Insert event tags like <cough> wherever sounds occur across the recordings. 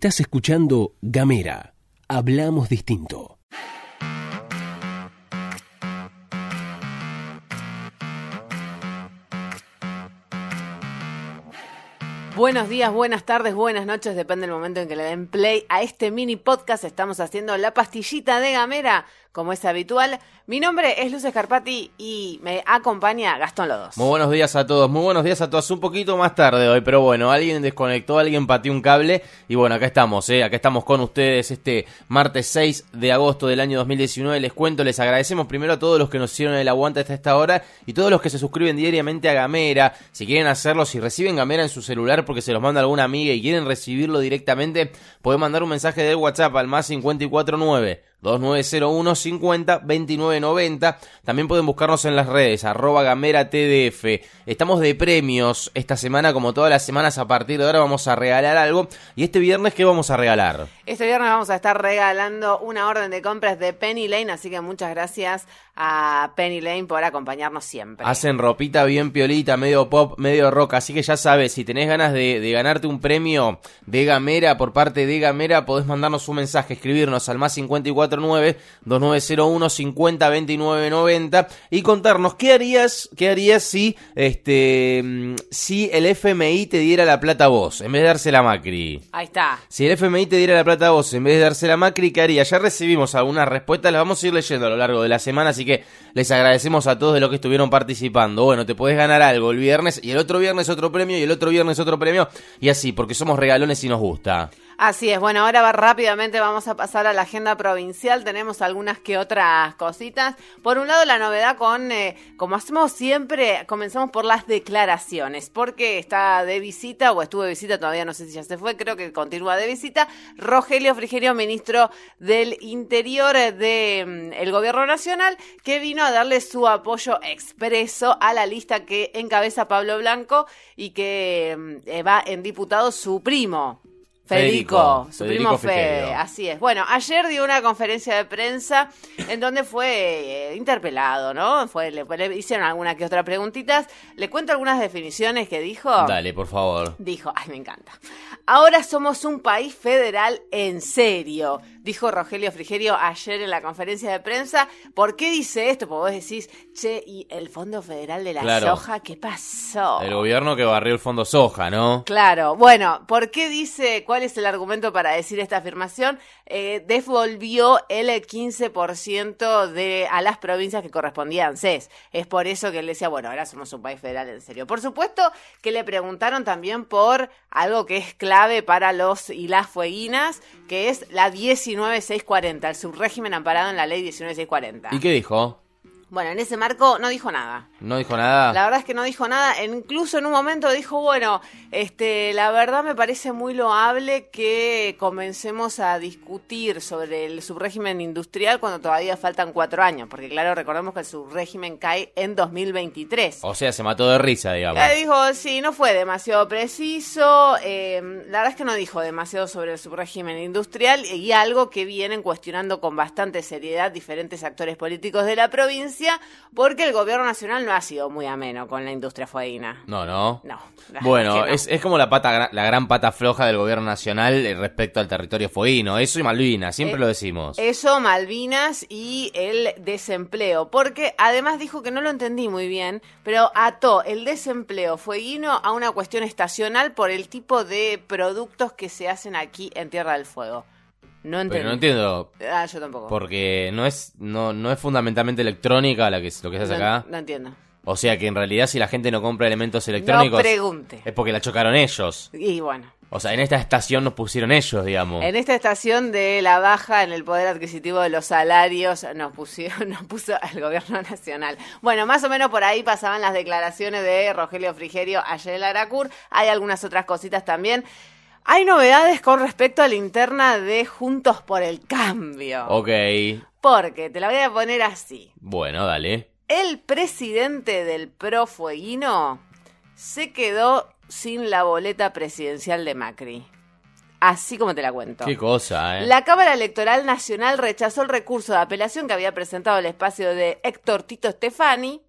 Estás escuchando Gamera. Hablamos distinto. Buenos días, buenas tardes, buenas noches, depende del momento en que le den play a este mini podcast. Estamos haciendo la pastillita de Gamera como es habitual. Mi nombre es Luz Escarpati y me acompaña Gastón Lodos. Muy buenos días a todos, muy buenos días a todos. Un poquito más tarde hoy, pero bueno, alguien desconectó, alguien pateó un cable y bueno, acá estamos, ¿eh? acá estamos con ustedes este martes 6 de agosto del año 2019. Les cuento, les agradecemos primero a todos los que nos hicieron el aguante hasta esta hora y todos los que se suscriben diariamente a Gamera. Si quieren hacerlo, si reciben Gamera en su celular porque se los manda alguna amiga y quieren recibirlo directamente, pueden mandar un mensaje de WhatsApp al más 549 2901 50 29 90. También pueden buscarnos en las redes, arroba gamera tdf. Estamos de premios esta semana, como todas las semanas. A partir de ahora vamos a regalar algo. ¿Y este viernes qué vamos a regalar? Este viernes vamos a estar regalando una orden de compras de Penny Lane, así que muchas gracias a Penny Lane por acompañarnos siempre. Hacen ropita bien piolita, medio pop, medio rock, así que ya sabes, si tenés ganas de, de ganarte un premio de Gamera por parte de Gamera, podés mandarnos un mensaje, escribirnos al más 549 2901 50 29 90 y contarnos qué harías, qué harías si este mm, si el FMI te diera la plata a vos en vez de dársela a Macri. Ahí está. Si el FMI te diera la plata a vos en vez de dársela a Macri, ¿qué harías? Ya recibimos algunas respuestas, las vamos a ir leyendo a lo largo de la semana, así que les agradecemos a todos de los que estuvieron participando. Bueno, te puedes ganar algo el viernes y el otro viernes otro premio y el otro viernes otro premio y así, porque somos regalones y nos gusta. Así es, bueno, ahora va, rápidamente vamos a pasar a la agenda provincial, tenemos algunas que otras cositas. Por un lado, la novedad con, eh, como hacemos siempre, comenzamos por las declaraciones, porque está de visita, o estuvo de visita, todavía no sé si ya se fue, creo que continúa de visita, Rogelio Frigerio, ministro del Interior del el Gobierno Nacional, que vino a darle su apoyo expreso a la lista que encabeza Pablo Blanco y que eh, va en diputado su primo. Federico, su primo Fede, así es. Bueno, ayer dio una conferencia de prensa en donde fue eh, interpelado, ¿no? Fue, le, le hicieron alguna que otra preguntitas. Le cuento algunas definiciones que dijo. Dale, por favor. Dijo, ay, me encanta. Ahora somos un país federal en serio, dijo Rogelio Frigerio ayer en la conferencia de prensa. ¿Por qué dice esto? Porque vos decís, che, ¿y el Fondo Federal de la Claro. Soja qué pasó? El gobierno que barrió el fondo soja, ¿no? Claro, bueno, ¿por qué dice, cuál es el argumento para decir esta afirmación? Eh, devolvió el 15% de, a las provincias que correspondían CES. Es por eso que él decía, bueno, ahora somos un país federal en serio. Por supuesto que le preguntaron también por algo que es clave para los y las fueguinas, que es la 19640, el subrégimen amparado en la ley 19640. ¿Y qué dijo? Bueno, en ese marco no dijo nada. ¿No dijo nada? La verdad es que no dijo nada. E Incluso en un momento dijo, bueno, este, la verdad me parece muy loable que comencemos a discutir sobre el subrégimen industrial cuando todavía faltan cuatro años, porque claro, recordemos que el subrégimen cae en 2023. O sea, se mató de risa, digamos. Eh, dijo, sí, no fue demasiado preciso. eh, la verdad es que no dijo demasiado sobre el subrégimen industrial y algo que vienen cuestionando con bastante seriedad diferentes actores políticos de la provincia, porque el gobierno nacional no ha sido muy ameno con la industria fueguina. No, no. No. Bueno, no. es, es como la pata, la gran pata floja del gobierno nacional eh, respecto al territorio fueguino. Eso y Malvinas, siempre Eh, lo decimos. Eso, Malvinas y el desempleo. Porque además dijo que no lo entendí muy bien, pero ató el desempleo fueguino a una cuestión estacional por el tipo de productos que se hacen aquí en Tierra del Fuego. No entendí. Pero no entiendo, Ah, yo tampoco. porque no es, no, no es fundamentalmente electrónica la que, lo que se hace no, acá. no entiendo. O sea que en realidad si la gente no compra elementos electrónicos No pregunte. es porque la chocaron ellos. Y bueno, O sea, en esta estación nos pusieron ellos, digamos. en esta estación de la baja en el poder adquisitivo de los salarios nos, pusieron, <laughs> nos puso el gobierno nacional. Bueno, más o menos por ahí pasaban las declaraciones de Rogelio Frigerio ayer en Aracur. Hay algunas otras cositas también. Hay novedades con respecto a la interna de Juntos por el Cambio. Ok. Porque, te la voy a poner así. Bueno, dale. El presidente del Profueguino se quedó sin la boleta presidencial de Macri. Así como te la cuento. Qué cosa, ¿eh? La Cámara Electoral Nacional rechazó el recurso de apelación que había presentado el espacio de Héctor Tito Stefani,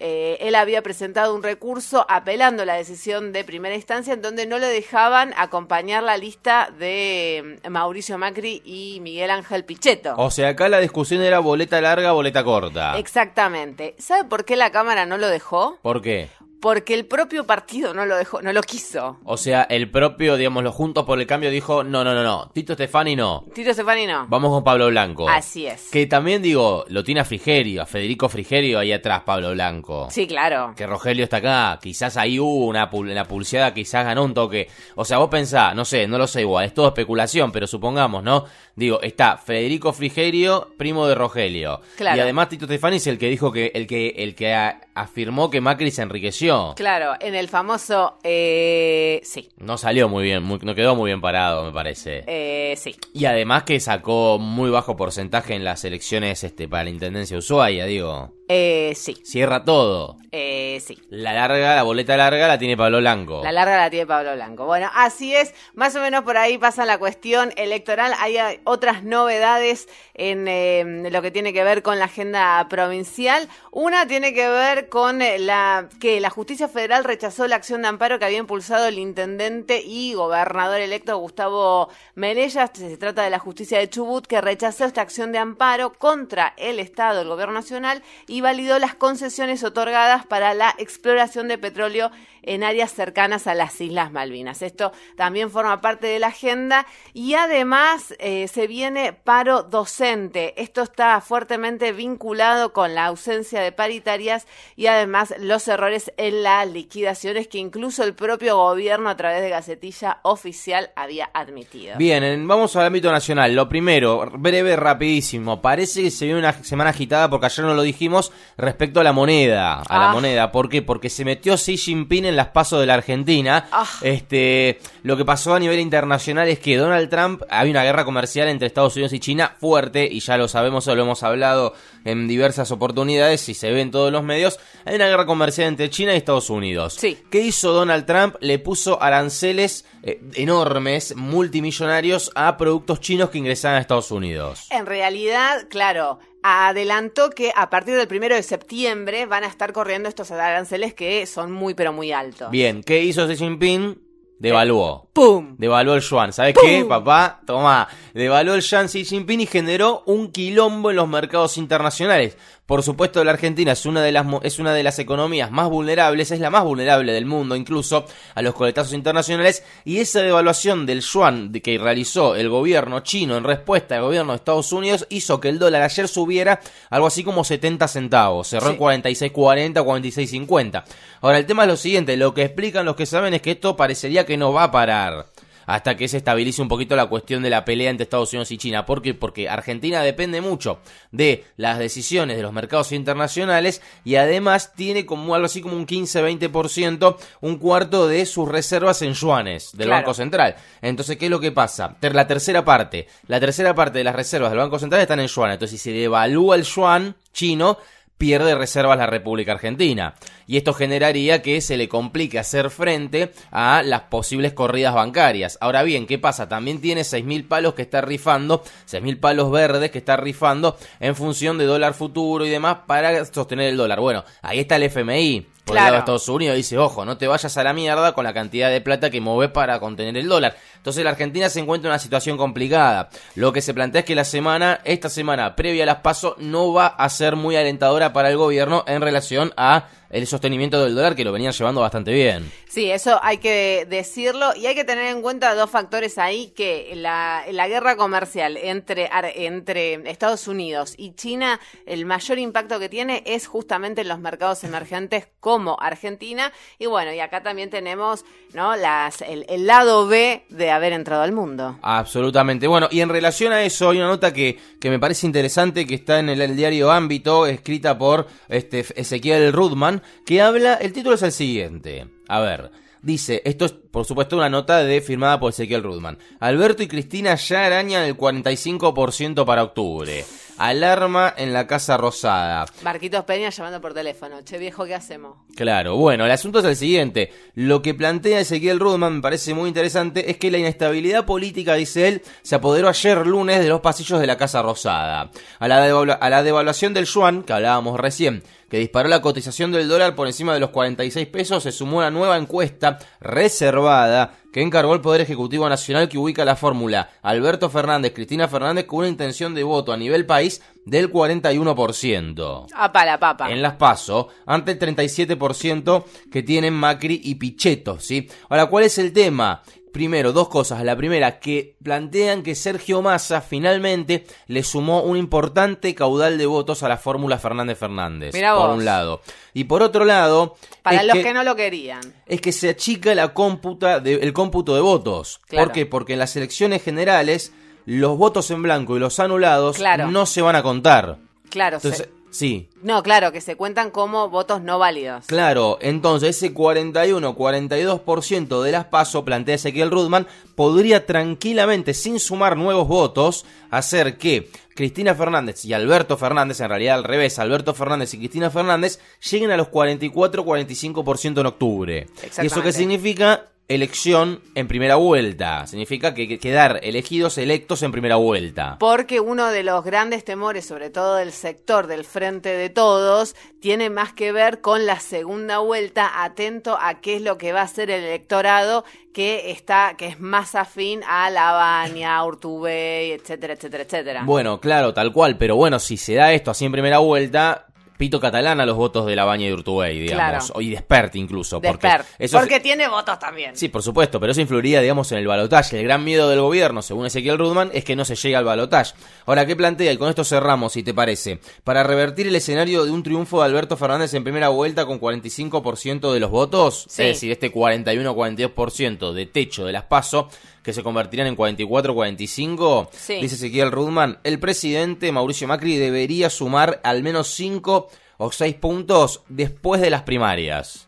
eh, él había presentado un recurso apelando la decisión de primera instancia en donde no le dejaban acompañar la lista de mm, Mauricio Macri y Miguel Ángel Pichetto. O sea, acá la discusión era boleta larga, boleta corta. Exactamente. ¿Sabe por qué la Cámara no lo dejó? ¿Por qué? Porque el propio partido no lo dejó, no lo quiso. O sea, el propio, digamos, los Juntos por el Cambio dijo, no, no, no, no, Tito Stefani no. Tito Stefani no. Vamos con Pablo Blanco. Así es. Que también digo, lo tiene a Frigerio, a Federico Frigerio ahí atrás, Pablo Blanco. Sí, claro. Que Rogelio está acá, quizás ahí hubo una, pul- una pulseada, quizás ganó un toque. O sea, vos pensás, no sé, no lo sé igual, es todo especulación, pero supongamos, ¿no? Digo, está Federico Frigerio, primo de Rogelio. Claro. Y además Tito Stefani es el que dijo que, el que, el que afirmó que Macri se enriqueció. Claro, en el famoso... Eh, sí, No salió muy bien, muy- no quedó muy bien parado, me parece. eh, sí. Y además que sacó muy bajo porcentaje en las elecciones este, para la Intendencia de Ushuaia, digo. Eh, sí, Cierra todo. eh, sí. La larga, la boleta larga la tiene Pablo Blanco. La larga la tiene Pablo Blanco. Bueno, así es, más o menos por ahí pasa la cuestión electoral. Hay otras novedades en eh, lo que tiene que ver con la agenda provincial. Una tiene que ver con eh, la que la justicia federal rechazó la acción de amparo que había impulsado el intendente y gobernador electo Gustavo Melella. Se trata de la justicia de Chubut que rechazó esta acción de amparo contra el Estado, el gobierno nacional y validó las concesiones otorgadas para la exploración de petróleo en áreas cercanas a las Islas Malvinas. Esto también forma parte de la agenda y además eh, se viene paro docente. Esto está fuertemente vinculado con la ausencia de paritarias y además los errores en las liquidaciones que incluso el propio gobierno a través de Gacetilla Oficial había admitido. Bien, en- vamos al ámbito nacional. Lo primero, breve, rapidísimo. Parece que se viene una semana agitada, porque ayer no lo dijimos, respecto a la moneda. A la Ah. moneda. ¿Por qué? Porque se metió Xi Jinping en las pasos de la Argentina. Ah. Este, lo que pasó a nivel internacional es que Donald Trump, había una guerra comercial entre Estados Unidos y China fuerte, y ya lo sabemos, o lo hemos hablado en diversas oportunidades, y se ve en todos los medios. Hay una guerra comercial entre China y Estados Unidos. Sí. ¿Qué hizo Donald Trump? Le puso aranceles eh, enormes, multimillonarios, a productos chinos que ingresaban a Estados Unidos. En realidad, claro, adelantó que a partir del primero de septiembre van a estar corriendo estos aranceles que son muy pero muy altos. Bien, ¿qué hizo Xi Jinping? Devaluó. ¡Pum! Devaluó el yuan. ¿Sabes qué, papá? Toma. Devaluó el yuan Xi Jinping y generó un quilombo en los mercados internacionales. Por supuesto, la Argentina es una de las es una de las economías más vulnerables, es la más vulnerable del mundo, incluso a los coletazos internacionales. Y esa devaluación del yuan que realizó el gobierno chino en respuesta al gobierno de Estados Unidos hizo que el dólar ayer subiera algo así como 70 centavos. Cerró Sí. en 46.40, 46.50. Ahora, el tema es lo siguiente: lo que explican los que saben es que esto parecería que no va a parar hasta que se estabilice un poquito la cuestión de la pelea entre Estados Unidos y China. ¿Por qué? Porque Argentina depende mucho de las decisiones de los mercados internacionales y además tiene como algo así como un 15-20%, un cuarto de sus reservas en yuanes del Claro. Banco Central. Entonces, ¿qué es lo que pasa? La tercera parte, la tercera parte de las reservas del Banco Central están en yuan. Entonces, si se devalúa el yuan chino, pierde reservas la República Argentina. Y esto generaría que se le complique hacer frente a las posibles corridas bancarias. Ahora bien, ¿qué pasa? También tiene 6.000 palos que está rifando, 6.000 palos verdes que está rifando en función de dólar futuro y demás para sostener el dólar. Bueno, ahí está el FMI. Por el Claro. lado de Estados Unidos dice, ojo, no te vayas a la mierda con la cantidad de plata que mueves para contener el dólar. Entonces la Argentina se encuentra en una situación complicada. Lo que se plantea es que la semana, esta semana previa a las pasos, no va a ser muy alentadora para el gobierno en relación a el sostenimiento del dólar que lo venían llevando bastante bien. Sí, eso hay que decirlo y hay que tener en cuenta dos factores ahí que la, la guerra comercial entre, entre Estados Unidos y China, el mayor impacto que tiene es justamente en los mercados emergentes como Argentina y bueno, y acá también tenemos ¿no? Las, el, el lado B de haber entrado al mundo. Absolutamente. Bueno, y en relación a eso, hay una nota que, que me parece interesante que está en el, el diario Ámbito, escrita por este, Ezequiel Rudman, que habla, el título es el siguiente. A ver. Dice, esto es por supuesto una nota de firmada por Ezequiel Rudman. Alberto y Cristina ya arañan el 45% para octubre. Alarma en la Casa Rosada. Marquitos Peña llamando por teléfono. Che, viejo, ¿qué hacemos? Claro, bueno, el asunto es el siguiente. Lo que plantea Ezequiel Rudman me parece muy interesante es que la inestabilidad política, dice él, se apoderó ayer lunes de los pasillos de la Casa Rosada. A la, a la devaluación del yuan, que hablábamos recién, que disparó la cotización del dólar por encima de los 46 pesos, se sumó una nueva encuesta reservada que encargó el Poder Ejecutivo Nacional que ubica la fórmula Alberto Fernández, Cristina Fernández con una intención de voto a nivel país del 41%. A la papa. En las PASO, ante el 37% que tienen Macri y Pichetto, ¿sí? Ahora, ¿cuál es el tema? Primero, dos cosas. La primera, que plantean que Sergio Massa finalmente le sumó un importante caudal de votos a la fórmula Fernández Fernández. por un lado. Y por otro lado. Para los que, no lo querían. Es que se achica la cómputa el cómputo de votos. ¿Por qué? Porque en las elecciones generales, los votos en blanco y los anulados no se van a contar. Claro, Entonces, Sí. No, claro, que se cuentan como votos no válidos. Claro, entonces ese 41-42% de las PASO, plantea Ezequiel Rudman, podría tranquilamente, sin sumar nuevos votos, hacer que Cristina Fernández y Alberto Fernández, en realidad al revés, Alberto Fernández y Cristina Fernández, lleguen a los 44-45% en octubre. ¿Y eso qué significa? Elección en primera vuelta. Significa que quedar elegidos electos en primera vuelta. Porque uno de los grandes temores, sobre todo del sector del frente de todos, tiene más que ver con la segunda vuelta, atento a qué es lo que va a hacer el electorado que está, que es más afín a La Baña, a Urtubey, etcétera, etcétera, etcétera. Bueno, claro, tal cual, pero bueno, si se da esto así en primera vuelta, pito catalán a los votos de la Baña de Urtubey, digamos. Y Despert incluso. Porque, eso porque tiene votos también. Sí, por supuesto, pero eso influiría, digamos, en el balotaje. El gran miedo del gobierno, según Ezequiel Rudman, es que no se llegue al balotaje. Ahora, ¿qué plantea? Y con esto cerramos, si te parece. Para revertir el escenario de un triunfo de Alberto Fernández en primera vuelta con 45% de los votos, es decir, este 41-42% de techo de las PASO, que se convertirían en 44-45, dice Ezequiel Rudman, el presidente Mauricio Macri debería sumar al menos 5 o 6 puntos después de las primarias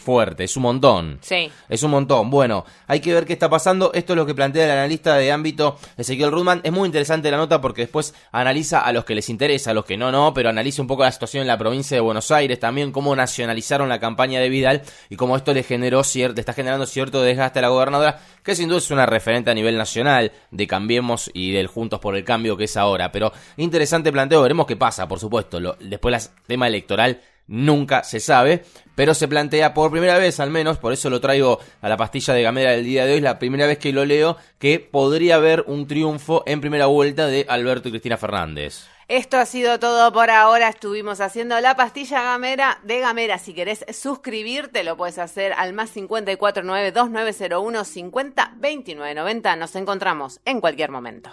fuerte, es un montón. Sí. Es un montón. Bueno, hay que ver qué está pasando. Esto es lo que plantea el analista de ámbito Ezequiel Rudman. Es muy interesante la nota porque después analiza a los que les interesa, a los que no, no, pero analiza un poco la situación en la provincia de Buenos Aires, también cómo nacionalizaron la campaña de Vidal y cómo esto le generó cierto, está generando cierto desgaste a la gobernadora, que sin duda es una referente a nivel nacional de Cambiemos y del Juntos por el Cambio que es ahora. Pero interesante planteo, veremos qué pasa, por supuesto. Lo, después el tema electoral nunca se sabe, pero se plantea por primera vez al menos, por eso lo traigo a la pastilla de Gamera del día de hoy, la primera vez que lo leo, que podría haber un triunfo en primera vuelta de Alberto y Cristina Fernández. Esto ha sido todo por ahora. Estuvimos haciendo la pastilla Gamera de Gamera. Si querés suscribirte, lo puedes hacer al más 549 2901 50 2990. Nos encontramos en cualquier momento.